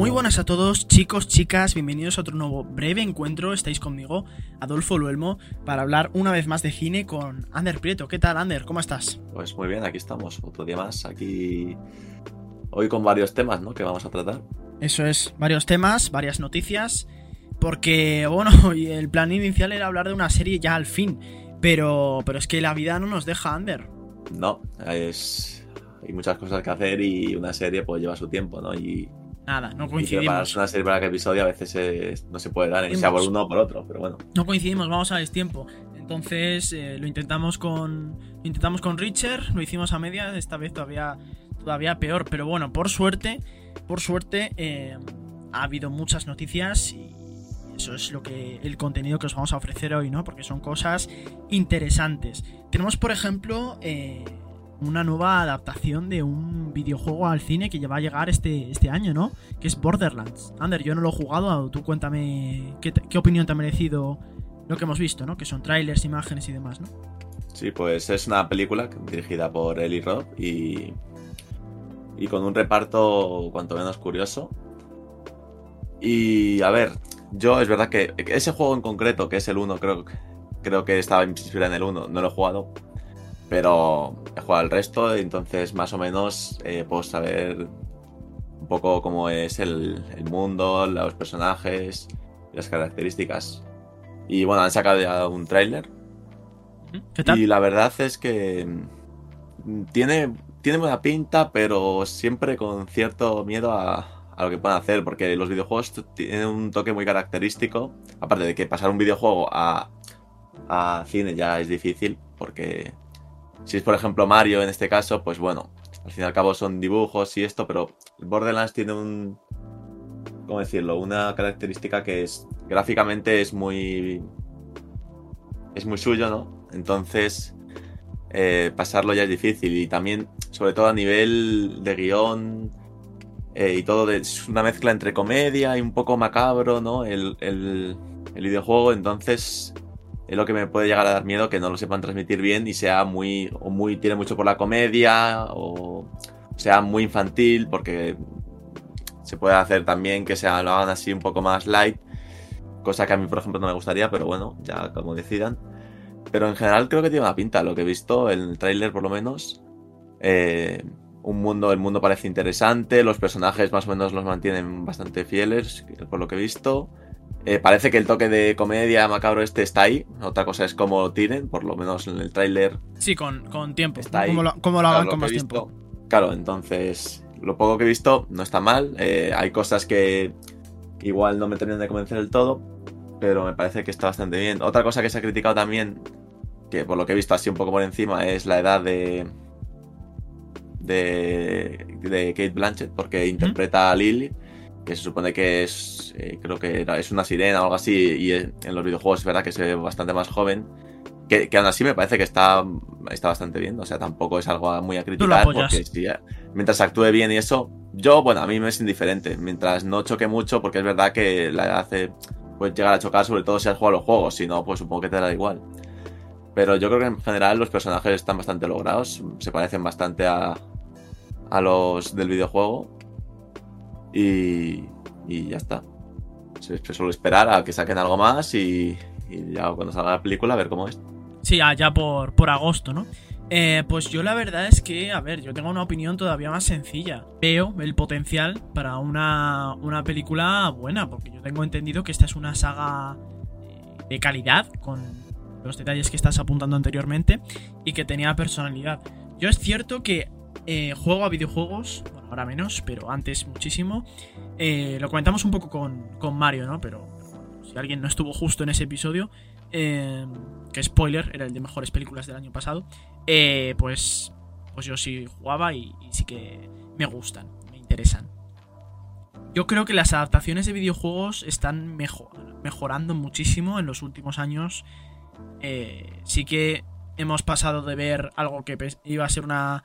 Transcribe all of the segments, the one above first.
Muy buenas a todos, chicos, chicas, bienvenidos a otro nuevo breve encuentro. Estáis conmigo, Adolfo Luelmo, para hablar una vez más de cine con Ander Prieto. ¿Qué tal, Ander? ¿Cómo estás? Pues muy bien, aquí estamos, otro día más, aquí hoy con varios temas, ¿no? Que vamos a tratar. Eso es, varios temas, varias noticias, porque, bueno, el plan inicial era hablar de una serie ya al fin, pero, pero es que la vida no nos deja, Ander. No, es, hay muchas cosas que hacer y una serie pues lleva su tiempo, ¿no? Y Nada, no y coincidimos. una serie para cada episodio a veces no se puede dar, sea por uno o por otro, pero bueno. No coincidimos, vamos a destiempo. Entonces eh, lo intentamos con. Lo intentamos con Richard, lo hicimos a media, esta vez todavía. Todavía peor. Pero bueno, por suerte. Por suerte. eh, ha habido muchas noticias. Y eso es lo que. el contenido que os vamos a ofrecer hoy, ¿no? Porque son cosas interesantes. Tenemos, por ejemplo. eh, una nueva adaptación de un videojuego al cine que ya va a llegar este, este año, ¿no? Que es Borderlands. Ander, yo no lo he jugado, tú cuéntame qué, qué opinión te ha merecido lo que hemos visto, ¿no? Que son trailers, imágenes y demás, ¿no? Sí, pues es una película dirigida por Eli Roth y, y con un reparto cuanto menos curioso. Y a ver, yo es verdad que ese juego en concreto, que es el 1, creo, creo que estaba inspirado en el 1, no lo he jugado, pero he jugado el resto, entonces más o menos eh, puedo saber un poco cómo es el, el mundo, los personajes, las características. Y bueno, han sacado ya un tráiler ¿Qué tal? y la verdad es que mm, tiene, tiene buena pinta, pero siempre con cierto miedo a, a lo que pueden hacer, porque los videojuegos tienen un toque muy característico. Aparte de que pasar un videojuego a, a cine ya es difícil, porque si es por ejemplo Mario en este caso, pues bueno, al fin y al cabo son dibujos y esto, pero Borderlands tiene un... ¿Cómo decirlo? Una característica que es gráficamente es muy es muy suyo, ¿no? Entonces, eh, pasarlo ya es difícil. Y también, sobre todo a nivel de guion eh, y todo, es una mezcla entre comedia y un poco macabro, ¿no? El, el- el videojuego, entonces es lo que me puede llegar a dar miedo que no lo sepan transmitir bien y sea muy, o muy, tiene mucho por la comedia o sea muy infantil, porque se puede hacer también que sea, lo hagan así un poco más light cosa que a mí, por ejemplo, no me gustaría, pero bueno, ya como decidan. Pero en general creo que tiene una pinta, lo que he visto en el tráiler por lo menos. Eh, un mundo, el mundo parece interesante, los personajes más o menos los mantienen bastante fieles, por lo que he visto. Eh, parece que el toque de comedia macabro este está ahí, otra cosa es cómo lo tiren, por lo menos en el tráiler Sí, con, con tiempo. Está ahí. Como lo, Claro, hagan lo con más tiempo. Claro, entonces lo poco que he visto no está mal. Eh, hay cosas que igual no me terminan de convencer del todo, pero me parece que está bastante bien. Otra cosa que se ha criticado también, que por lo que he visto así un poco por encima, es la edad de de, de Kate Blanchett, porque interpreta a Lily, que se supone que es, eh, creo que era- es una sirena o algo así, y en en los videojuegos es verdad que se ve bastante más joven. Que, que aún así me parece que está, está bastante bien, o sea, tampoco es algo muy a criticar, porque si, mientras actúe bien y eso, yo, bueno, a mí me es indiferente, mientras no choque mucho, porque es verdad que la edad hace, puede llegar a chocar, sobre todo si has jugado los juegos, si no, pues supongo que te da igual. Pero yo creo que en general los personajes están bastante logrados, se parecen bastante a, a los del videojuego, y, y ya está. Suele esperar a que saquen algo más y, y ya cuando salga la película a ver cómo es. Sí, allá por, por agosto, ¿no? Eh, pues yo la verdad es que, a ver, yo tengo una opinión todavía más sencilla. Veo el potencial para una, una película buena, porque yo tengo entendido que esta es una saga eh, de calidad, con los detalles que estás apuntando anteriormente, y que tenía personalidad. Yo es cierto que eh, juego a videojuegos, bueno, ahora menos, pero antes muchísimo. Eh, lo comentamos un poco con, con Mario, ¿no? Pero, bueno, si alguien no estuvo justo en ese episodio, eh, que spoiler, era el de mejores películas del año pasado, pues, pues yo sí jugaba y, sí que me gustan, me interesan. Yo creo que las adaptaciones de videojuegos están mejo- mejorando muchísimo en los últimos años. Eh, sí que hemos pasado de ver algo que iba a ser una,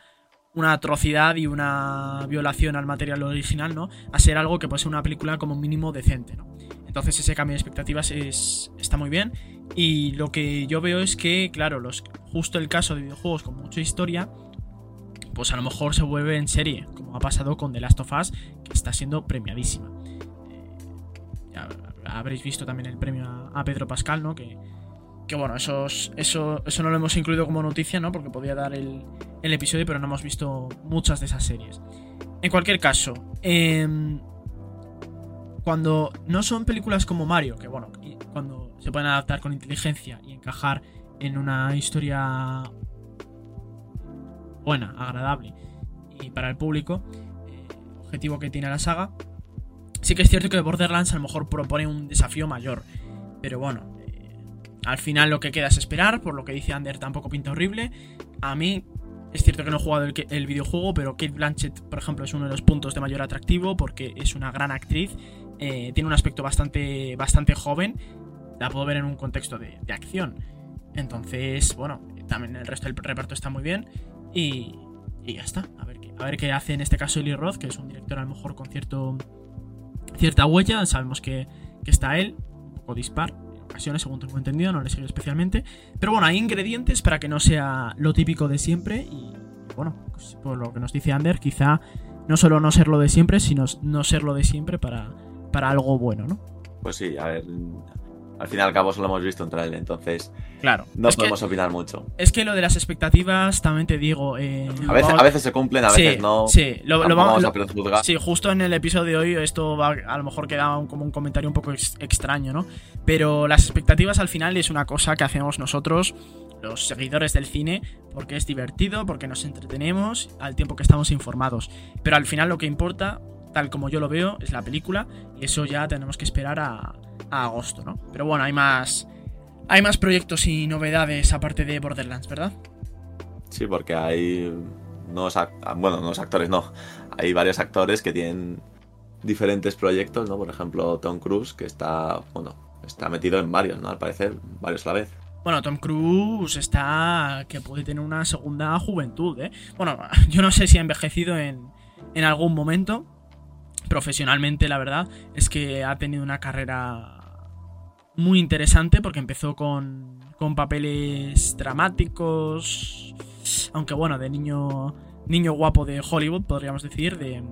una atrocidad y una violación al material original, ¿no? A ser algo que puede ser una película como mínimo decente, ¿no? Entonces ese cambio de expectativas es, está muy bien. Y lo que yo veo es que, claro, los, justo el caso de videojuegos con mucha historia, pues a lo mejor se vuelve en serie, como ha pasado con The Last of Us, que está siendo premiadísima. Eh, ya habréis visto también el premio a, Pedro Pascal, ¿no? Que, que bueno, eso, eso, eso no lo hemos incluido como noticia, ¿no? Porque podía dar el, el episodio, pero no hemos visto muchas de esas series. En cualquier caso, em, cuando no son películas como Mario, que bueno, cuando se pueden adaptar con inteligencia y encajar en una historia buena, agradable y para el público, eh, objetivo que tiene la saga, sí que es cierto que Borderlands a lo mejor propone un desafío mayor, pero bueno, al final lo que queda es esperar, por lo que dice Ander tampoco pinta horrible. A mí es cierto que no he jugado el, videojuego, pero Kate Blanchett, por ejemplo, es uno de los puntos de mayor atractivo porque es una gran actriz, eh, tiene un aspecto bastante, bastante joven, la puedo ver en un contexto de, de acción. Entonces, bueno, también el resto del reparto está muy bien. Y, ya está. A ver, qué, a ver qué hace en este caso Eli Roth, que es un director a lo mejor con cierto cierta huella. Sabemos que, está él, un poco dispar ocasiones, según tengo entendido, no le sigo especialmente. Pero bueno, hay ingredientes para que no sea lo típico de siempre. Y bueno, pues, por lo que nos dice Ander, quizá no solo no ser lo de siempre, sino no ser lo de siempre para, para algo bueno, ¿no? Pues sí, a ver, al fin y al cabo solo hemos visto un trailer, entonces claro, no podemos opinar mucho. Es que lo de las expectativas, también te digo... Eh, a, veces, se cumplen, a veces no. Sí, lo, vamos, a Sí, justo en el episodio de hoy esto va, a lo mejor queda como un comentario un poco extraño, ¿no? Pero las expectativas al final es una cosa que hacemos nosotros, los seguidores del cine, porque es divertido, porque nos entretenemos, al tiempo que estamos informados. Pero al final lo que importa, tal como yo lo veo, es la película, y eso ya tenemos que esperar a agosto, ¿no? Pero bueno, hay más. Hay más proyectos y novedades aparte de Borderlands, ¿verdad? Sí, porque hay. Nuevos bueno, nuevos actores no. Hay varios actores que tienen diferentes proyectos, ¿no? Por ejemplo, Tom Cruise, que está. Bueno, está metido en varios, ¿no? Al parecer, varios a la vez. Bueno, Tom Cruise está. que puede tener una segunda juventud, ¿eh? Bueno, yo no sé si ha envejecido en, en algún momento. Profesionalmente, la verdad, es que ha tenido una carrera muy interesante porque empezó con, con papeles dramáticos, aunque bueno, de niño, niño guapo de Hollywood, podríamos decir, de...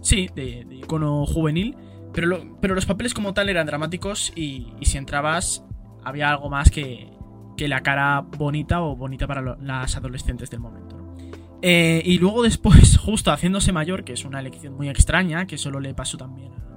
Sí, de, icono juvenil, pero, pero los papeles como tal eran dramáticos y, si entrabas había algo más que, que la cara bonita o bonita para las adolescentes del momento. Eh, y luego después, justo haciéndose mayor, que es una elección muy extraña, que solo le pasó también a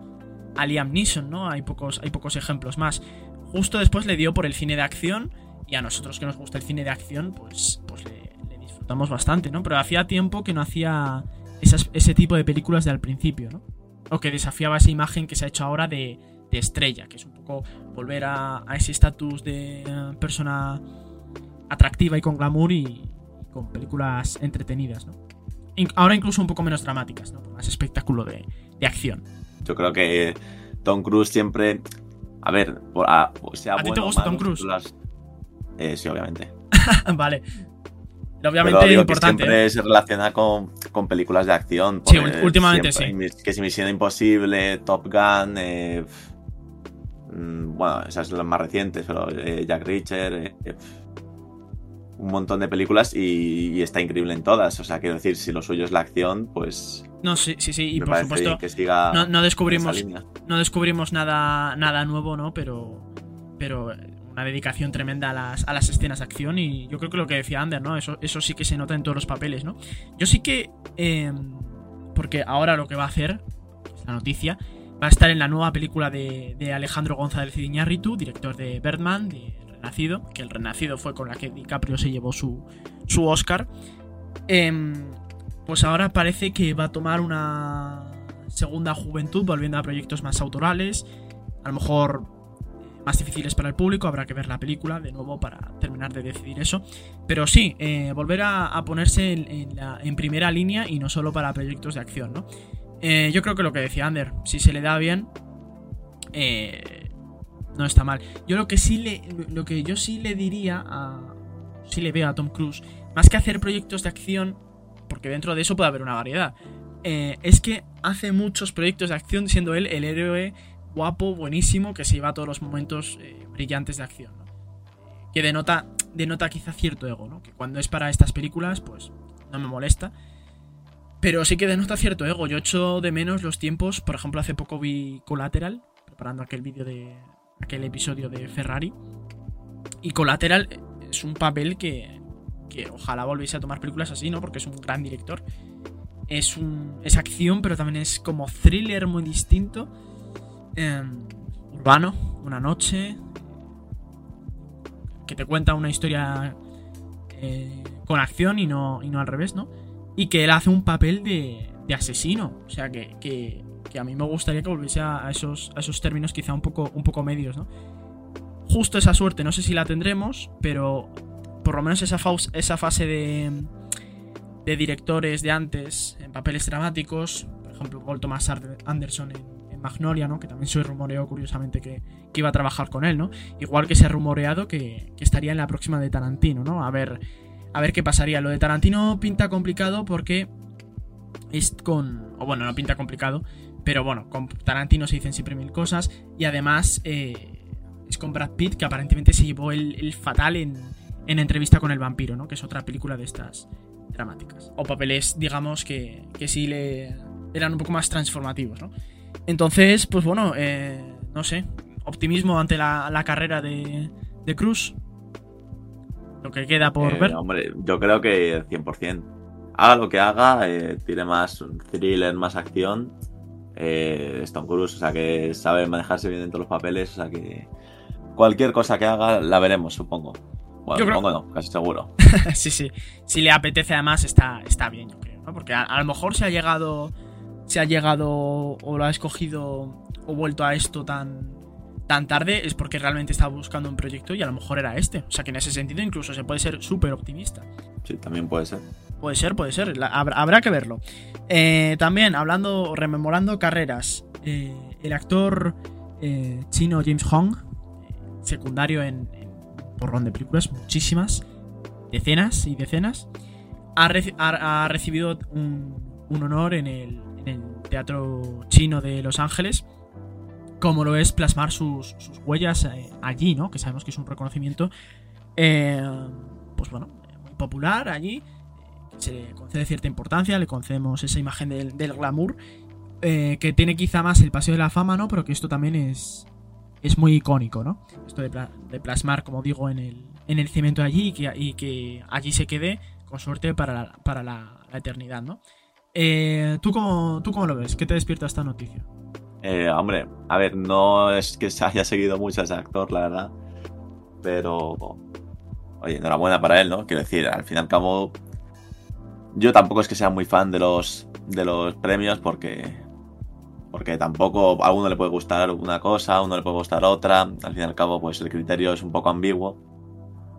a Liam Neeson, ¿no? Hay pocos, hay pocos ejemplos más. Justo después le dio por el cine de acción y a nosotros que nos gusta el cine de acción, pues, pues le, disfrutamos bastante, ¿no? Pero hacía tiempo que no hacía ese tipo de películas de al principio, ¿no? O que desafiaba esa imagen que se ha hecho ahora de, estrella, que es un poco volver a, ese estatus de persona atractiva y con glamour y, con películas entretenidas, ¿no? ahora incluso un poco menos dramáticas, ¿no? Más espectáculo de acción. Yo creo que Tom Cruise siempre. A ver, a, sea ¿A ti te gusta Tom Cruise? Eh, sí, obviamente. vale. Obviamente importante. siempre ¿eh? se relaciona con, películas de acción. Sí, últimamente sí. Que si Misión Imposible, Top Gun. Eh, mm, bueno, esas son las más recientes, pero Jack Reacher un montón de películas y, está increíble en todas. O sea, quiero decir, si lo suyo es la acción, pues. No, sí, sí, sí. Y por supuesto. no, descubrimos. No descubrimos nada, nada nuevo, ¿no? Pero. Pero una dedicación tremenda a las, a las escenas de acción. Y yo creo que lo que decía Ander, ¿no? Eso, eso sí que se nota en todos los papeles, ¿no? Yo sí que. Em, porque ahora lo que va a hacer. La noticia. Va a estar en la nueva película de, de Alejandro González Iñárritu, director de Birdman, de Renacido, que el Renacido fue con la que DiCaprio se llevó su, su Oscar, em, pues ahora parece que va a tomar una segunda juventud, volviendo a proyectos más autorales, a lo mejor más difíciles para el público, habrá que ver la película de nuevo para terminar de decidir eso. Pero sí, eh, volver a, ponerse en, primera línea y no solo para proyectos de acción, ¿no? Eh, yo creo que lo que decía Ander, si se le da bien, eh, no está mal. Yo lo que sí le. Lo que yo sí le diría a. Sí le veo a Tom Cruise. Más que hacer proyectos de acción. Porque dentro de eso puede haber una variedad. Eh, es que hace muchos proyectos de acción siendo él el héroe guapo, buenísimo, que se lleva a todos los momentos eh, brillantes de acción. Que denota, denota quizá cierto ego, ¿no? Que cuando es para estas películas, pues no me molesta. Pero sí que denota cierto ego. Yo echo de menos los tiempos. Por ejemplo, hace poco vi Collateral, preparando aquel vídeo de. Aquel episodio de Ferrari. Y Collateral es un papel que, que ojalá volviese a tomar películas así, ¿no? Porque es un gran director. Es, un, es acción, pero también es como thriller muy distinto. Em, urbano, una noche. Que te cuenta una historia eh, con acción y no, y no al revés, ¿no? Y que él hace un papel de, de asesino. O sea, que, que, a mí me gustaría que volviese a, esos, esos términos quizá un poco, un poco medios, ¿no? Justo esa suerte, no sé si la tendremos, pero por lo menos esa, esa fase de, de directores de antes en papeles dramáticos, por ejemplo, Paul Thomas Anderson en, Magnolia, ¿no? Que también se rumoreó curiosamente que, que, iba a trabajar con él, ¿no? Igual que se ha rumoreado que, que, estaría en la próxima de Tarantino, ¿no? A ver, a ver qué pasaría. Lo de Tarantino pinta complicado porque es con... O bueno, no pinta complicado, pero bueno, con Tarantino se dicen siempre mil cosas y además eh, es con Brad Pitt que aparentemente se llevó el, el fatal en, en Entrevista con el vampiro, ¿no? Que es otra película de estas dramáticas. O papeles, digamos, que, que sí le eran un poco más transformativos, ¿no? Entonces, pues bueno, eh, no sé, optimismo ante la, la carrera de, de, Cruz. Lo que queda por eh, ver. Hombre, yo creo que 100%. Haga lo que haga, eh, tiene más thriller, más acción. Eh, Stone Cruz, o sea que sabe manejarse bien en todos los papeles, o sea que cualquier cosa que haga la veremos, supongo. Bueno, yo creo... no, casi seguro. sí, sí. Si le apetece además está, está bien, yo creo, ¿no? Porque a, a, lo mejor se ha llegado. Se ha llegado o lo ha escogido o vuelto a esto tan, tan tarde es porque realmente estaba buscando un proyecto y a lo mejor era este. O sea que en ese sentido incluso se puede ser súper optimista. Sí, también puede ser. Puede ser, puede ser. La, habrá, que verlo. Eh, también, hablando, rememorando carreras. Eh, el actor eh, chino James Hong, secundario en, porrón de películas, muchísimas, decenas y decenas, ha, ha, recibido un, honor en el, en Teatro Chino de Los Ángeles, como lo es plasmar sus, sus huellas allí, ¿no? Que sabemos que es un reconocimiento, pues bueno, muy popular allí. Se le concede cierta importancia, le concedemos esa imagen del, glamour, eh, que tiene quizá más el paseo de la fama, ¿no? Pero que esto también es, es muy icónico, ¿no? Esto de, pla de, plasmar, como digo, en el, en el cemento allí y que, allí se quede, con suerte, para la, para la eternidad, ¿no? Eh, ¿tú, cómo, ¿Tú cómo lo ves? ¿Qué te despierta esta noticia? Eh, hombre, a ver, no es que se haya seguido mucho a ese actor, la verdad. Pero. Oye, enhorabuena para él, ¿no? Quiero decir, al fin y al cabo. Yo tampoco es que sea muy fan de los, de los premios porque porque tampoco a uno le puede gustar una cosa, a uno le puede gustar otra. Al fin y al cabo, pues el criterio es un poco ambiguo.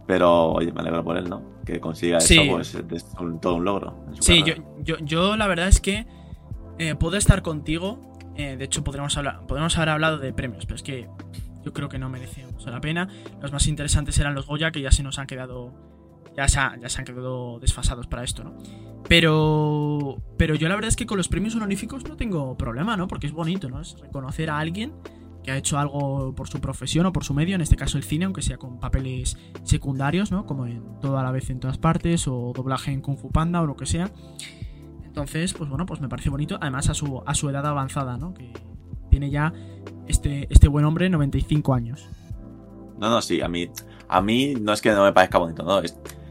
Pero, oye, me alegro por él, ¿no? Que consiga Sí. eso, pues es un- todo un logro. Sí, yo, yo, yo la verdad es que eh, puedo estar contigo. eh, de hecho, podríamos, hablar, podríamos haber hablado de premios, pero es que yo creo que no merece mucho la pena. Los más interesantes eran los Goya, que ya se nos han quedado. Ya se, ha- ya se han quedado desfasados para esto, ¿no? Pero. Pero yo la verdad es que con los premios honoríficos no tengo problema, ¿no? Porque es bonito, ¿no? Es reconocer a alguien que ha hecho algo por su profesión o por su medio, en este caso el cine, aunque sea con papeles secundarios, ¿no? Como en todo a la vez en todas partes, o doblaje en Kung Fu Panda o lo que sea. Entonces, pues bueno, pues me parece bonito. Además, a su, a su edad avanzada, ¿no? Que tiene ya este, este buen hombre 95 años. No, no, sí, a mí, a mí no es que no me parezca bonito, ¿no?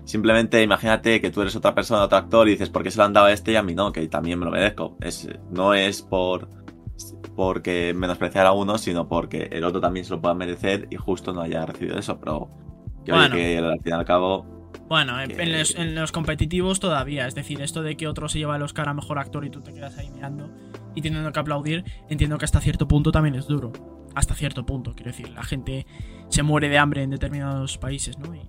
Simplemente imagínate que tú eres otra persona, otro actor, y dices, ¿por qué se lo han dado a este y a mí no? Que también me lo merezco. Es, no es por porque menospreciar a uno, sino porque el otro también se lo pueda merecer y justo no haya recibido eso, pero que, oye, Bueno. que al fin y al cabo, Bueno, en, Que- en los, en los competitivos todavía. Es decir, esto de que otro se lleva el Oscar a mejor actor y tú te quedas ahí mirando y teniendo que aplaudir, entiendo que hasta cierto punto también es duro. Hasta cierto punto, quiero decir, la gente se muere de hambre en determinados países, ¿no? Y,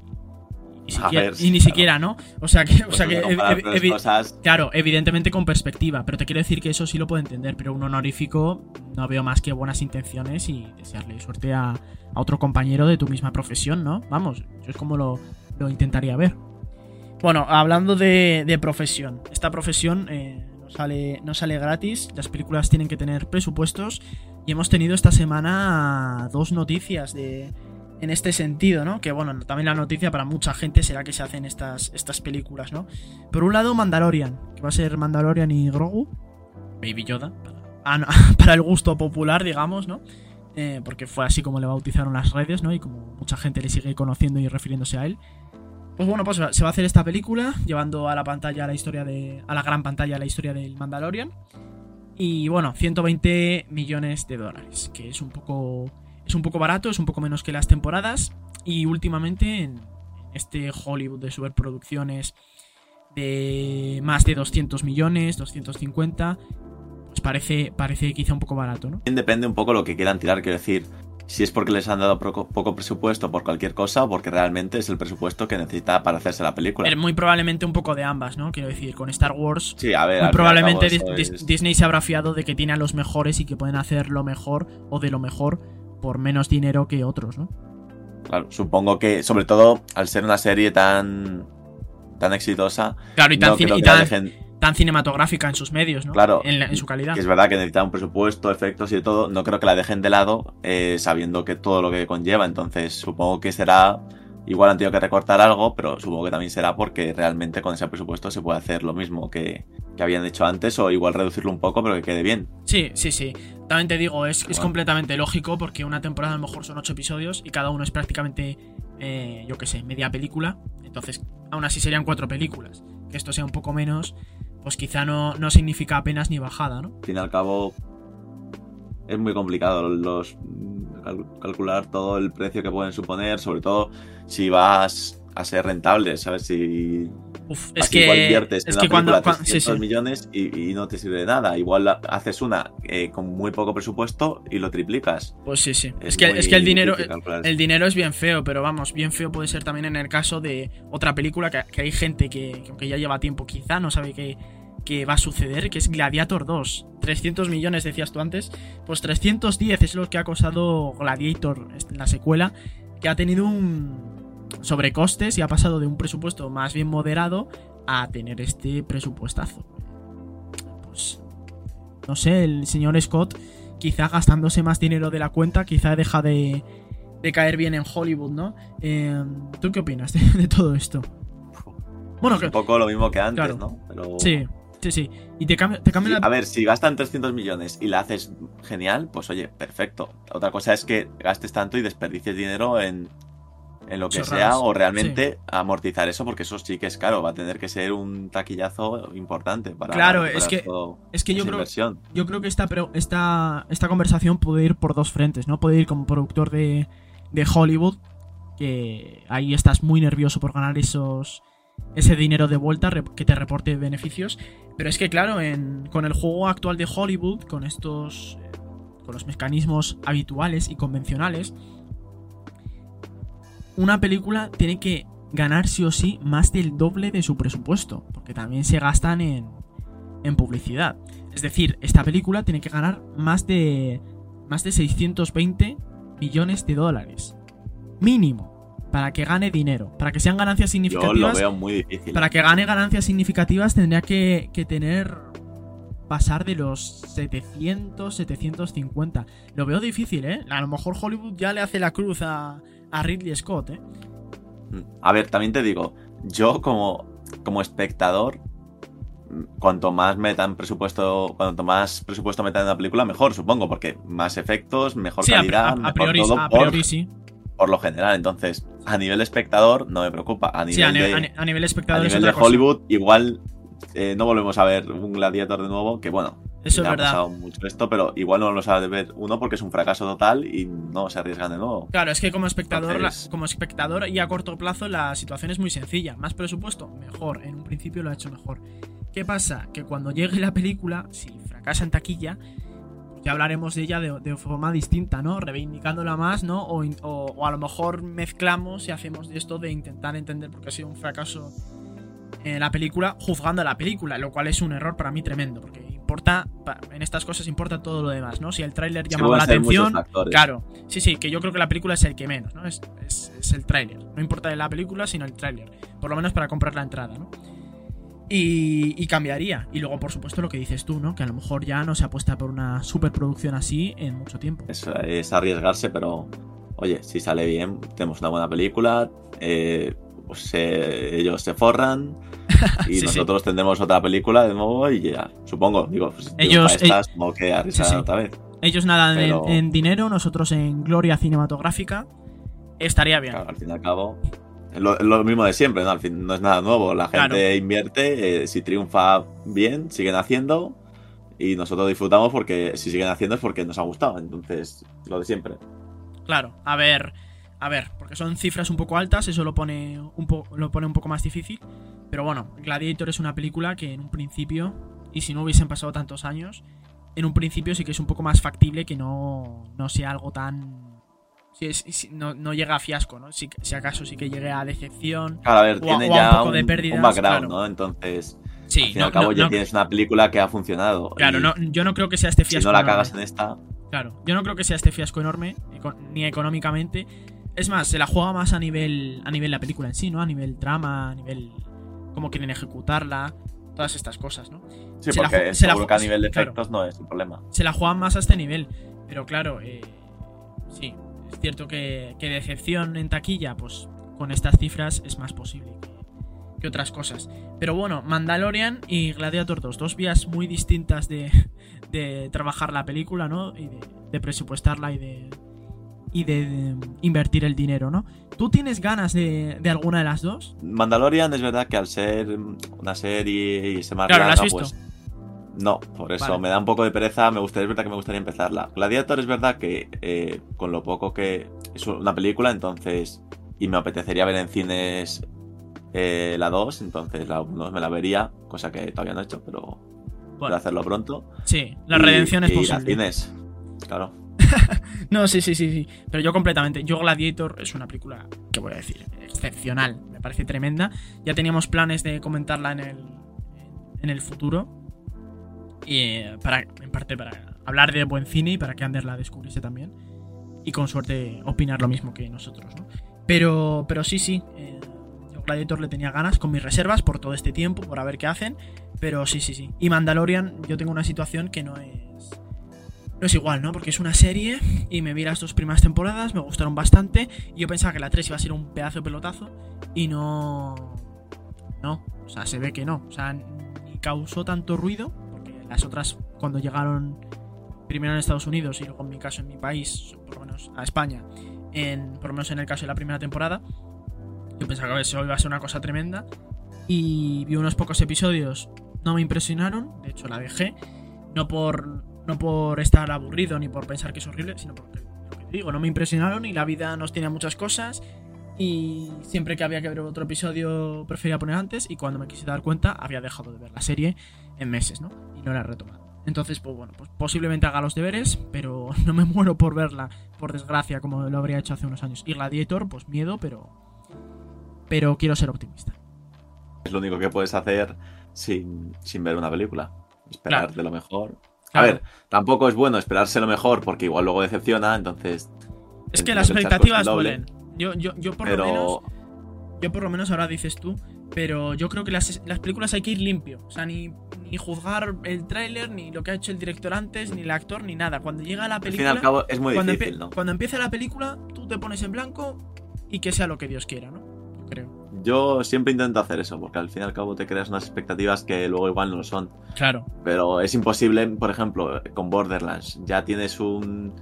y ni siquiera, ver, y ni claro. siquiera, ¿no? O sea que, o pues, sea que evi- cosas, Claro, evidentemente con perspectiva, pero te quiero decir que eso sí lo puedo entender, pero un honorífico no veo más que buenas intenciones y desearle suerte a, a otro compañero de tu misma profesión, ¿no? Vamos, yo es como lo, lo intentaría ver. Bueno, hablando de, de profesión, esta profesión eh, no, sale, no sale gratis, las películas tienen que tener presupuestos y hemos tenido esta semana dos noticias de en este sentido, ¿no? Que bueno, también la noticia para mucha gente será que se hacen estas, estas películas, ¿no? Por un lado, Mandalorian, que va a ser Mandalorian y Grogu, Baby Yoda, para, para el gusto popular, digamos, ¿no? Eh, porque fue así como le bautizaron las redes, ¿no? Y como mucha gente le sigue conociendo y refiriéndose a él. Pues bueno, pues se va a hacer esta película, llevando a la pantalla la historia de. a la gran pantalla la historia del Mandalorian. Y bueno, 120 millones de dólares, que es un poco es un poco barato, es un poco menos que las temporadas. Y últimamente en este Hollywood de superproducciones de más de 200 millones, 250, pues parece, parece quizá un poco barato, ¿no? Depende un poco lo que quieran tirar, quiero decir. Si es porque les han dado poco, presupuesto por cualquier cosa o porque realmente es el presupuesto que necesita para hacerse la película. muy probablemente un poco de ambas, ¿no? Quiero decir, con Star Wars. Sí, a ver. Muy probablemente Disney se habrá fiado de que tiene a los mejores y que pueden hacer lo mejor o de lo mejor por menos dinero que otros, ¿no? Claro, supongo que, sobre todo, al ser una serie tan tan exitosa. Claro, y tan, tan, cinematográfica en sus medios, ¿no? Claro. En, su calidad. es verdad que necesita un presupuesto, efectos y de todo. No creo que la dejen de lado, eh, sabiendo que todo lo que conlleva. Entonces, supongo que será Igual han tenido que recortar algo, pero supongo que también será porque realmente con ese presupuesto se puede hacer lo mismo que, habían hecho antes o igual reducirlo un poco, pero que quede bien. Sí, sí, sí. También te digo, es, es completamente lógico porque una temporada a lo mejor son ocho episodios y cada uno es prácticamente, eh, yo qué sé, media película. Entonces, aún así serían cuatro películas. Que esto sea un poco menos, pues quizá no, no significa apenas ni bajada, ¿no? Al fin y al cabo, es muy complicado los calcular todo el precio que pueden suponer, sobre todo si vas a ser rentable, ¿sabes? Si Uf, es que, igual inviertes en que cuando, millones y, no te sirve de nada. Igual haces una eh, con muy poco presupuesto y lo triplicas. Pues sí, sí. Es, que, es que el dinero el dinero es bien feo, pero vamos, bien feo puede ser también en el caso de otra película que, hay gente que, que, aunque ya lleva tiempo, quizá no sabe que que va a suceder, que es Gladiator 2. 300 millones decías tú antes, pues 310 es lo que ha costado Gladiator en la secuela, que ha tenido un sobrecostes y ha pasado de un presupuesto más bien moderado a tener este presupuestazo. Pues no sé, el señor Scott quizá gastándose más dinero de la cuenta, quizá deja de, de caer bien en Hollywood, ¿no? Eh, ¿Tú qué opinas de, todo esto? Bueno, que, un poco lo mismo que antes, ¿no? Sí, Sí, sí. Y te cambia, te cambia A ver, si gastan 300 millones y la haces genial, pues oye, perfecto. Otra cosa es que gastes tanto y desperdicies dinero en, en lo que sea o realmente amortizar eso porque eso sí que es caro va a tener que ser un taquillazo importante para claro es que es que yo creo yo creo que esta pero esta esta conversación puede ir por dos frentes no puede ir como productor de, de Hollywood que ahí estás muy nervioso por ganar esos ese dinero de vuelta que te reporte beneficios pero es que, claro, con el juego actual de Hollywood, con estos. Eh, con los mecanismos habituales y convencionales, una película tiene que ganar sí o sí más del doble de su presupuesto, porque también se gastan en, en publicidad. Es decir, esta película tiene que ganar más de más de 620 millones de dólares. Mínimo para que gane dinero, para que sean ganancias significativas. Yo lo veo muy difícil. Para que gane ganancias significativas tendría que, tener pasar de los 700, 750. Lo veo difícil, ¿eh? A lo mejor Hollywood ya le hace la cruz a, Ridley Scott, ¿eh? A ver, también te digo, yo como, como espectador, cuanto más metan presupuesto, cuanto más presupuesto metan en la película, mejor, supongo, porque más efectos, mejor calidad, a, priori, a priori sí por lo general. Entonces, a nivel espectador no me preocupa. A nivel, de, a nivel espectador a nivel de Hollywood, igual eh, no volvemos a ver un Gladiator de nuevo, que bueno, eso es ha verdad. pasado mucho esto, pero igual no lo sabe ver uno porque es un fracaso total y no se arriesgan de nuevo. Claro, es que como espectador, como espectador y a corto plazo la situación es muy sencilla. Más presupuesto, mejor. En un principio lo ha hecho mejor. ¿Qué pasa? Que cuando llegue la película, si fracasa en taquilla, ya hablaremos de ella de, forma distinta, ¿no? Reivindicándola más, ¿no? O, a lo mejor mezclamos y hacemos de esto de intentar entender por qué ha sido un fracaso en la película, juzgando a la película, lo cual es un error para mí tremendo, porque importa, en estas cosas importa todo lo demás, ¿no? Si el tráiler llamaba la atención, claro, sí, sí, que yo creo que la película es el que menos, ¿no? Es, es el tráiler, no importa la película, sino el tráiler, por lo menos para comprar la entrada, ¿no? Y, cambiaría. Y luego, por supuesto, lo que dices tú, ¿no? Que a lo mejor ya no se apuesta por una superproducción así en mucho tiempo. Es, es arriesgarse, pero oye, si sale bien, tenemos una buena película, eh, pues eh, ellos se forran y Sí, sí. nosotros tendremos otra película de nuevo y ya, supongo, digo, pues, Ellos- digo, para estas como que a sí, sí. otra vez. Ellos nadan en- Pero- en, dinero, nosotros en gloria cinematográfica. Estaría bien. Claro, al fin y al cabo, lo, es lo mismo de siempre, ¿no? Al fin no es nada nuevo. La gente Claro. invierte, eh, si triunfa bien, siguen haciendo. Y nosotros disfrutamos porque si siguen haciendo es porque nos ha gustado. Entonces, lo de siempre. Claro, a ver, a ver, porque son cifras un poco altas, eso lo pone un, po- lo pone un poco más difícil. Pero bueno, Gladiator es una película que en un principio, y si no hubiesen pasado tantos años, en un principio sí que es un poco más factible que no, no sea algo tan... Si si no, no llega a fiasco, ¿no? Si, si acaso sí que llegue a decepción. Claro, a ver, O tiene o a un ya poco un, de un pérdidas, background, claro. ¿no? Entonces, Sí, al fin y no- al cabo no- ya tienes una película que ha funcionado. claro, y no, yo no creo que sea este si fiasco. no la enorme. cagas en esta, Claro, yo no creo que sea este fiasco enorme, ni económicamente. Es más, se la juega más a nivel, a nivel la película en sí, ¿no? A nivel trama, a nivel cómo quieren ejecutarla, todas estas cosas, ¿no? sí, Se la porque se la seguro ju- que a nivel de claro. efectos no es el problema. Se la juegan más a este nivel. Pero claro, eh, sí, es cierto que, que decepción en taquilla, pues con estas cifras es más posible que, otras cosas. Pero bueno, Mandalorian y Gladiator 2, dos vías muy distintas de, de trabajar la película, ¿no? Y de, de presupuestarla y de, y de, de invertir el dinero, ¿no? ¿Tú tienes ganas de, de alguna de las dos? Mandalorian es verdad que al ser una serie y ser más Claro, ¿la has larga, visto? pues no, por eso Vale. me da un poco de pereza. Me gustaría, es verdad que me gustaría empezarla. Gladiator es verdad que eh, con lo poco que es una película, entonces y me apetecería ver en cines eh, la 2, entonces la 1 me la vería, cosa que todavía no he hecho, pero voy Bueno, a hacerlo pronto. sí, la Y- redención es y posible. cines, claro. No, sí, sí, sí, sí. Pero yo completamente. Yo Gladiator es una película, que voy a decir, excepcional. Me parece tremenda. Ya teníamos planes de comentarla en el, en el futuro. Y eh, para, en parte para hablar de buen cine y para que Ander la descubriese también. Y con suerte opinar lo mismo que nosotros, ¿no? Pero, pero sí, sí. eh, yo Gladiator le tenía ganas con mis reservas por todo este tiempo, por a ver qué hacen. Pero sí, sí, sí. Y Mandalorian, yo tengo una situación que no es. No es igual, ¿no? Porque es una serie y me vi las dos primeras temporadas, me gustaron bastante. Y yo pensaba que la 3 iba a ser un pedazo de pelotazo. Y no. No. O sea, se ve que no. O sea, ni causó tanto ruido. Las otras, cuando llegaron primero en Estados Unidos y luego en mi caso en mi país, por lo menos a España, en, por lo menos en el caso de la primera temporada, yo pensaba que eso iba a ser una cosa tremenda. Y vi unos pocos episodios, no me impresionaron. De hecho, la dejé. No por, no por estar aburrido ni por pensar que es horrible, sino porque, lo que digo, no me impresionaron y la vida nos tenía muchas cosas. Y siempre que había que ver otro episodio prefería poner antes y cuando me quise dar cuenta había dejado de ver la serie en meses, ¿no? Y no la he retomado. Entonces, pues bueno, pues posiblemente haga los deberes, pero no me muero por verla, por desgracia, como lo habría hecho hace unos años. Y Gladiator, pues miedo, pero... Pero quiero ser optimista. Es lo único que puedes hacer sin, sin ver una película. Esperar Claro. de lo mejor. Claro. A ver, tampoco es bueno esperarse lo mejor porque igual luego decepciona, entonces. Es que las expectativas duelen. Yo, yo, yo por lo menos... Yo por lo menos ahora dices tú, pero yo creo que las, las películas hay que ir limpio. O sea, ni, ni juzgar el tráiler, ni lo que ha hecho el director antes, ni el actor, ni nada. Cuando llega la al fin y película... al cabo es muy cuando, difícil, cuando empieza la película, tú te pones en blanco y que sea lo que Dios quiera, ¿no? Yo creo. Yo siempre intento hacer eso, porque al fin y al cabo te creas unas expectativas que luego igual no lo son. Claro. Pero es imposible, por ejemplo, con Borderlands. Ya tienes un.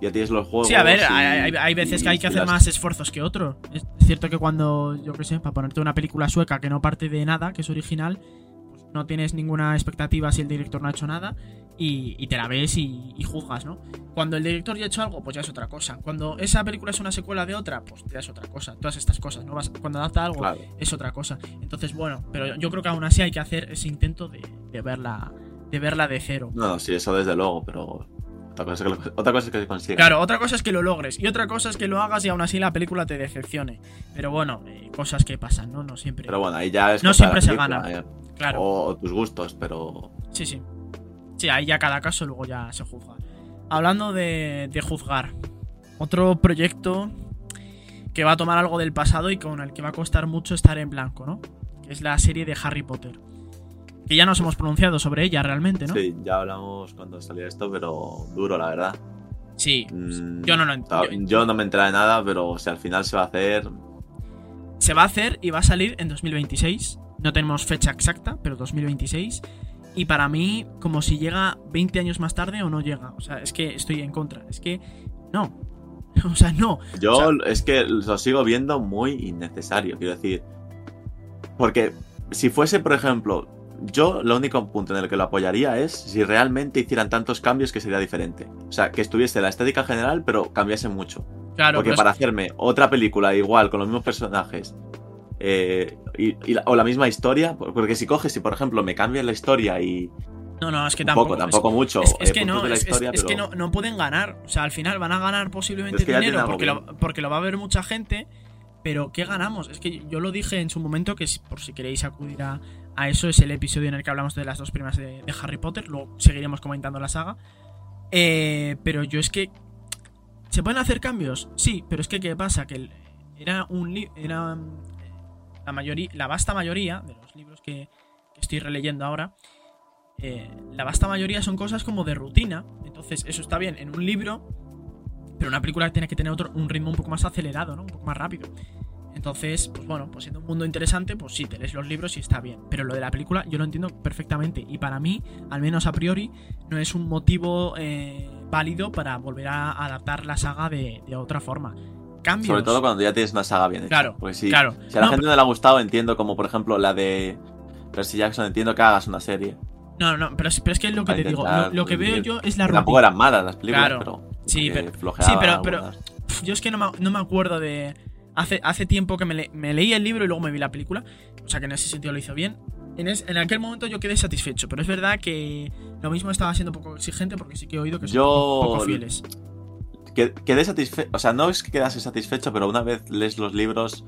Ya tienes los juegos. Sí, a ver, y- hay, hay- veces que hay que hacer las- más esfuerzos que otro. Es cierto que cuando, yo qué sé, para ponerte una película sueca que no parte de nada, que es original, pues no tienes ninguna expectativa si el director no ha hecho nada y, y te la ves y, y juzgas, ¿no? Cuando el director ya ha hecho algo, pues ya es otra cosa. Cuando esa película es una secuela de otra, pues ya es otra cosa. Todas estas cosas, ¿no? Vas- Cuando adapta algo, Claro. es otra cosa. Entonces, bueno, pero yo creo que aún así hay que hacer ese intento de, de verla de verla de cero. No, sí, eso desde luego, pero. Otra cosa es que, lo- otra cosa es que se consiga. Claro, otra cosa es que lo logres y otra cosa es que lo hagas y aún así la película te decepcione. Pero bueno, eh, cosas que pasan, ¿no? No siempre. Pero bueno, ahí ya es. No siempre se película, gana. eh, claro, O, o tus gustos, pero. sí, sí. Sí, ahí ya cada caso luego ya se juzga. Hablando de, de juzgar, otro proyecto que va a tomar algo del pasado y con el que va a costar mucho estar en blanco, ¿no? Que es la serie de Harry Potter. Que ya nos hemos pronunciado sobre ella realmente, ¿no? Sí, ya hablamos cuando salió esto, pero duro, la verdad. Sí, Mm, yo no lo ent- ta- yo- Yo no me enteré de nada, pero o sea, al final se va a hacer. se va a hacer y va a salir en 2026. No tenemos fecha exacta, pero 2026. Y para mí, como si llega 20 años más tarde o no llega. O sea, es que estoy en contra. Es que no. O sea, no. Yo O es que lo sigo viendo muy innecesario, quiero decir. Porque si fuese, por ejemplo, yo lo único punto en el que lo apoyaría es si realmente hicieran tantos cambios que sería diferente. O sea, que estuviese la estética general, pero cambiase mucho. Claro, Porque es- para hacerme otra película igual, con los mismos personajes, eh, y, y la- o la misma historia, porque si coges, si por ejemplo me cambian la historia y no, no, es que tampoco. poco, es- tampoco mucho, Es, es eh, que puntos no, la historia, que no, no pueden ganar. O sea, al final van a ganar posiblemente dinero porque lo, porque lo va a ver mucha gente. Pero ¿qué ganamos? Es que yo lo dije en su momento que por si queréis acudir a, a eso es el episodio en el que hablamos de las dos primas de, Harry Potter. Luego seguiremos comentando la saga. Eh, pero yo es que... ¿Se pueden hacer cambios? Sí, pero es que ¿qué pasa? Que era un era mm, la mayoría, la vasta mayoría de los libros que, que estoy releyendo ahora eh, la vasta mayoría son cosas como de rutina. Entonces, eso está bien en un libro, pero una película tiene que tener otro, un ritmo un poco más acelerado, ¿no? Un poco más rápido. Entonces, pues bueno, pues siendo un mundo interesante, pues sí, te lees los libros y está bien. Pero lo de la película yo lo entiendo perfectamente. Y para mí, al menos a priori, no es un motivo eh, válido para volver a adaptar la saga de, de otra forma. Cambios. Sobre todo cuando ya tienes una saga bien hecha. Claro, Porque si, claro. si a la No, gente no le ha gustado, entiendo como por ejemplo la de Percy Jackson, entiendo que hagas una serie. No, no, pero pero es que es lo que te digo. Lo, lo que veo yo es la Que Tampoco rutina. eran malas las películas, Claro. pero. Sí, pero- sí, pero- pero- Yo es que no me, no me acuerdo de. Hace, hace tiempo que me, le- me leí el libro y luego me vi la película. O sea que en ese sentido lo hizo bien. En, es- en aquel momento yo quedé satisfecho. Pero es verdad que lo mismo estaba siendo poco exigente porque sí que he oído que son Yo- poco fieles. Que- Quedé satisfecho. O sea, no es que quedase satisfecho, pero una vez lees los libros,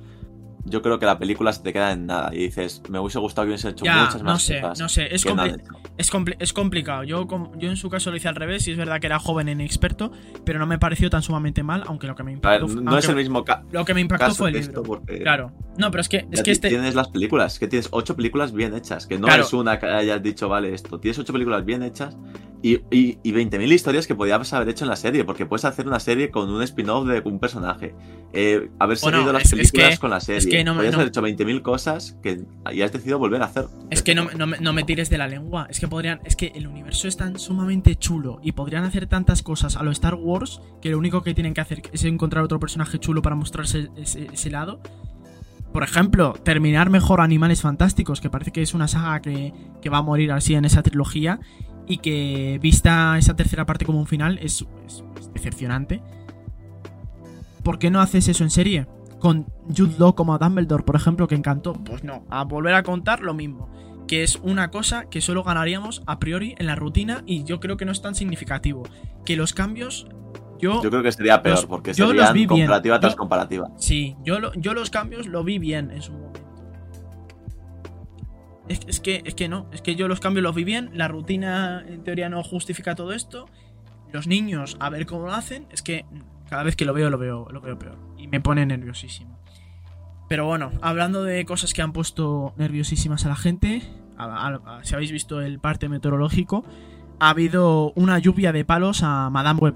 yo creo que la película se te queda en nada. Y dices, me hubiese gustado que hubiesen hecho Ya, muchas no más sé, cosas. no sé. Es, no compli- hecho. es, compli- es complicado. Yo, yo en su caso lo hice al revés. Y es verdad que era joven e inexperto. Pero no me pareció tan sumamente mal. Aunque lo que me A ver, impactó, no aunque es el mismo lo que me impactó fue el libro. porque. Claro. No, pero es que, es que este. Tienes las películas, que tienes ocho películas bien hechas, que no Claro. es una que hayas dicho, vale, esto. Tienes ocho películas bien hechas y, y, y 20.000 historias que podías haber hecho en la serie, porque puedes hacer una serie con un spin-off de un personaje, eh, haber seguido las es- es películas que- con la serie. es que no Podías no- haber hecho 20.000 cosas que y has decidido volver a hacer. Es que no, no, no me tires de la lengua. Es que podrían. Es que el universo es tan sumamente chulo. Y podrían hacer tantas cosas a lo Star Wars. Que lo único que tienen que hacer es encontrar otro personaje chulo para mostrarse ese, ese lado. Por ejemplo, terminar mejor Animales Fantásticos. Que parece que es una saga que, que va a morir así en esa trilogía. Y que vista esa tercera parte como un final es, es- es decepcionante. ¿Por qué no haces eso en serie? Con Jude Law como Dumbledore, por ejemplo, que encantó. Pues no, a volver a contar lo mismo. Que es una cosa que solo ganaríamos a priori en la rutina y yo creo que no es tan significativo. Que los cambios, yo... Yo creo que sería peor, Los- porque yo los serían bien. comparativa tras Yo- comparativa. Sí, yo, lo- yo los cambios lo vi bien en su momento. Es, es que, es que no, es que yo los cambios los vi bien, la rutina en teoría no justifica todo esto. Los niños, a ver cómo lo hacen, es que cada vez que lo veo, lo veo, lo veo peor. Y me pone nerviosísimo. Pero bueno, hablando de cosas que han puesto nerviosísimas a la gente, a- a- a- si habéis visto el parte meteorológico, ha habido una lluvia de palos a Madame Web.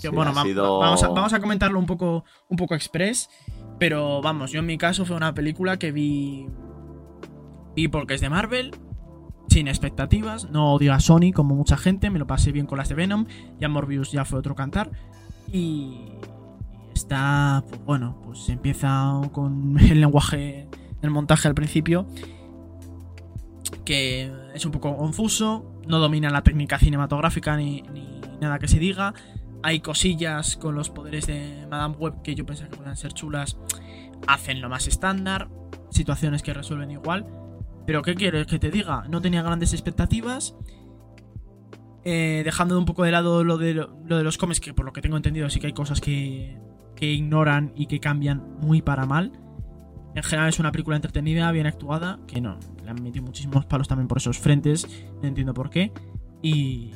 Que, Sí, bueno, ha va- sido- vamos, a, vamos a comentarlo un poco, un poco express. Pero vamos, yo en mi caso fue una película que vi. Vi porque es de Marvel. Sin expectativas. No odio a Sony como mucha gente. Me lo pasé bien con las de Venom. Ya Morbius ya fue otro cantar. Y. Está. Pues bueno, pues empieza con el lenguaje del montaje al principio. Que es un poco confuso. No domina la técnica cinematográfica ni, ni nada que se diga hay cosillas con los poderes de Madame Web que yo pensaba que puedan ser chulas. Hacen lo más estándar. Situaciones que resuelven igual. Pero ¿qué quieres que te diga? No tenía grandes expectativas. Eh, dejando un poco de lado lo de, lo de los cómics, que por lo que tengo entendido sí que hay cosas que, que ignoran y que cambian muy para mal. En general es una película entretenida, bien actuada, que no, le han metido muchísimos palos también por esos frentes, no entiendo por qué. Y,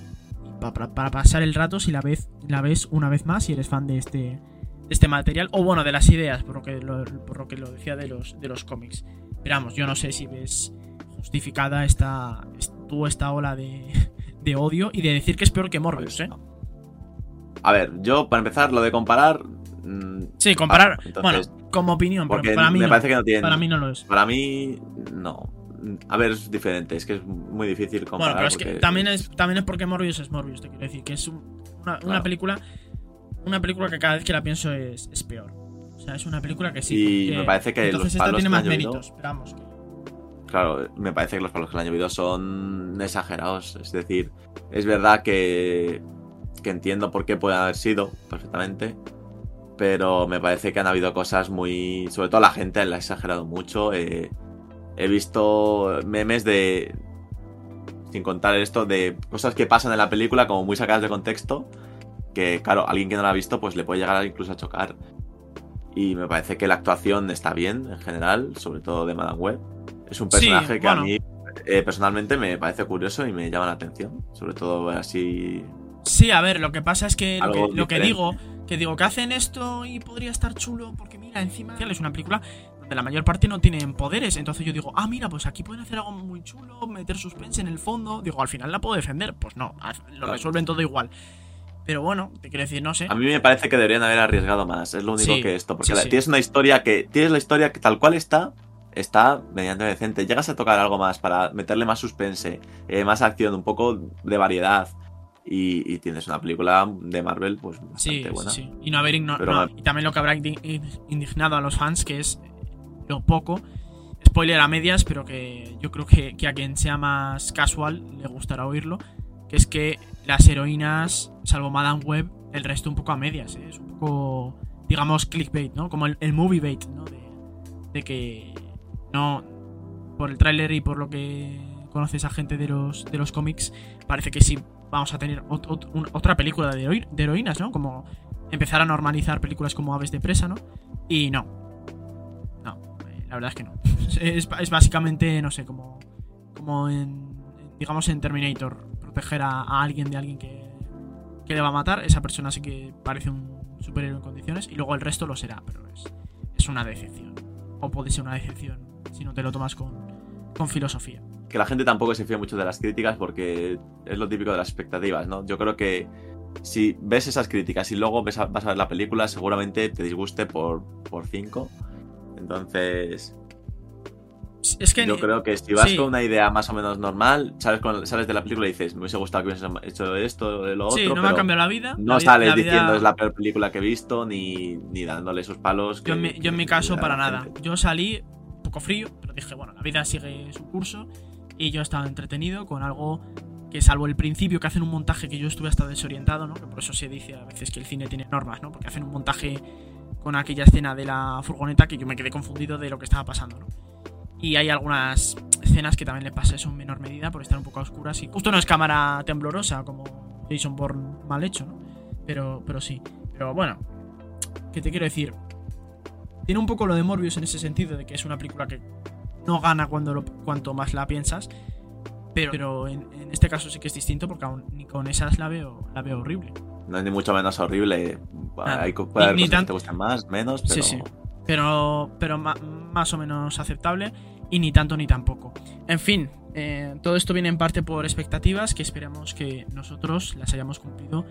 pa- para, para pasar el rato si la ves, la ves una vez más si eres fan de este, de este material. O bueno, de las ideas, por lo que lo, por lo, que lo decía de los, de los cómics. Pero vamos, yo no sé si ves justificada esta, est- tú esta ola de, de odio y de decir que es peor que Morbius, Pues ¿eh? A ver, yo para empezar, lo de comparar. mm, Sí, comparar. Ah, entonces- bueno, como opinión, pero porque para mí me no. parece que no tiene. Para mí no lo es. Para mí, no. A ver, es diferente. Es que es muy difícil comparar. Bueno, pero es que también es, también es porque Morbius es Morbius, te quiero decir, que es un- una, una Claro. película. Una película que cada vez que la pienso es, es peor. O sea, es una película que sí. Y que- me parece que entonces los palos tiene que más méritos, pero vamos. que- Claro, me parece que los palos que le han llovido son exagerados. Es decir, es verdad que, que entiendo por qué puede haber sido perfectamente. Pero me parece que han habido cosas muy. Sobre todo la gente la ha exagerado mucho. eh, he visto memes de. Sin contar esto, de cosas que pasan en la película como muy sacadas de contexto. Que, claro, alguien que no la ha visto, pues le puede llegar incluso a chocar. Y me parece que la actuación está bien en general, sobre todo de Madame Web. Es un Sí, personaje que bueno. a mí eh, personalmente me parece curioso y me llama la atención. Sobre todo así. Sí, a ver, lo que pasa es que lo, que, lo que diferente. digo, que digo que hacen esto y podría estar chulo, porque mira, encima es una película donde la mayor parte no tienen poderes. Entonces yo digo, ah, mira, pues aquí pueden hacer algo muy chulo, meter suspense en el fondo. Digo, al final la puedo defender. Pues no, lo Claro. resuelven todo igual. Pero bueno, te quiero decir, no sé. A mí me parece que deberían haber arriesgado más. Es lo único Sí, que esto. Porque sí, la- sí. tienes una historia que. Tienes la historia que tal cual está. Está mediante decente. Llegas a tocar algo más para meterle más suspense, eh, más acción, un poco de variedad. Y, y tienes una película de Marvel, pues Sí, bastante buena. sí. Y no haber no. Y también lo que habrá indi- indignado a los fans, que es lo poco. Spoiler a medias, pero que yo creo que, que a quien sea más casual le gustará oírlo. Que es que las heroínas, salvo Madame Web, el resto un poco a medias. ¿eh? Es un poco, digamos, clickbait, ¿no? Como el, el movie bait, ¿no? De, de que no. Por el tráiler y por lo que conoces a gente de los, de los cómics, parece que sí vamos a tener otra película de, de heroínas, ¿no? Como empezar a normalizar películas como Aves de Presa, ¿no? Y no. No, la verdad es que no. Es, es básicamente, no sé, como, como en, digamos, en Terminator, proteger a, a alguien de alguien que, que le va a matar. Esa persona sí que parece un superhéroe en condiciones y luego el resto lo será, pero es, es una decepción. O puede ser una decepción si no te lo tomas con, con filosofía. que la gente tampoco se fía mucho de las críticas porque es lo típico de las expectativas, ¿no? Yo creo que si ves esas críticas y luego ves a- vas a ver la película, seguramente te disguste por, por cinco. Entonces, Es que yo creo que si vas sí. con una idea más o menos normal, sales, con- sales de la película y dices, me hubiese gustado que hubiese hecho esto, lo sí, otro, no me ha cambiado la vida. no La sales vida- diciendo es la peor película que he visto, ni, ni dándole esos palos. Yo en, mi, que- yo en mi que caso, para nada. gente. Yo salí poco frío, pero dije, bueno, la vida sigue su curso. Y yo estaba entretenido con algo que, salvo el principio, que hacen un montaje que yo estuve hasta desorientado, ¿no? Que por eso se dice a veces que el cine tiene normas, ¿no? Porque hacen un montaje con aquella escena de la furgoneta que yo me quedé confundido de lo que estaba pasando, ¿no? Y hay algunas escenas que también le pasa eso en menor medida por estar un poco a oscuras. Y justo no es cámara temblorosa como Jason Bourne mal hecho, ¿no? Pero, pero sí. Pero bueno, ¿qué te quiero decir? Tiene un poco lo de Morbius en ese sentido, de que es una película que no gana cuando lo- cuanto más la piensas. Pero, pero en, en este caso sí que es distinto porque aún ni con esas la veo, la veo horrible. No es ni mucho menos horrible. Hay, cosas que te gusten más, menos, pero Sí, sí. Pero, más o menos aceptable y ni tanto ni tampoco. En fin, eh, todo esto viene en parte por expectativas que esperamos que nosotros las hayamos cumplido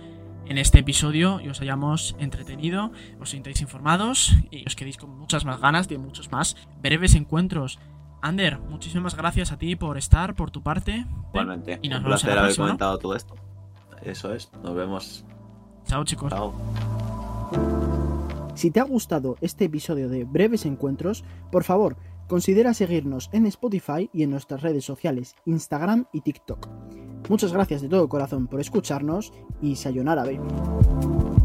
en este episodio y os hayamos entretenido, os sintáis informados y os quedéis con muchas más ganas de muchos más breves encuentros. Ander, muchísimas gracias a ti por estar, por tu parte. igualmente. Y nos Un vemos en placer la haber comentado todo esto. Eso es. Nos vemos. Chao chicos. Chao. Si te ha gustado este episodio de Breves Encuentros, por favor, considera seguirnos en Spotify y en nuestras redes sociales, Instagram y TikTok. Muchas gracias de todo corazón por escucharnos y sayonara baby.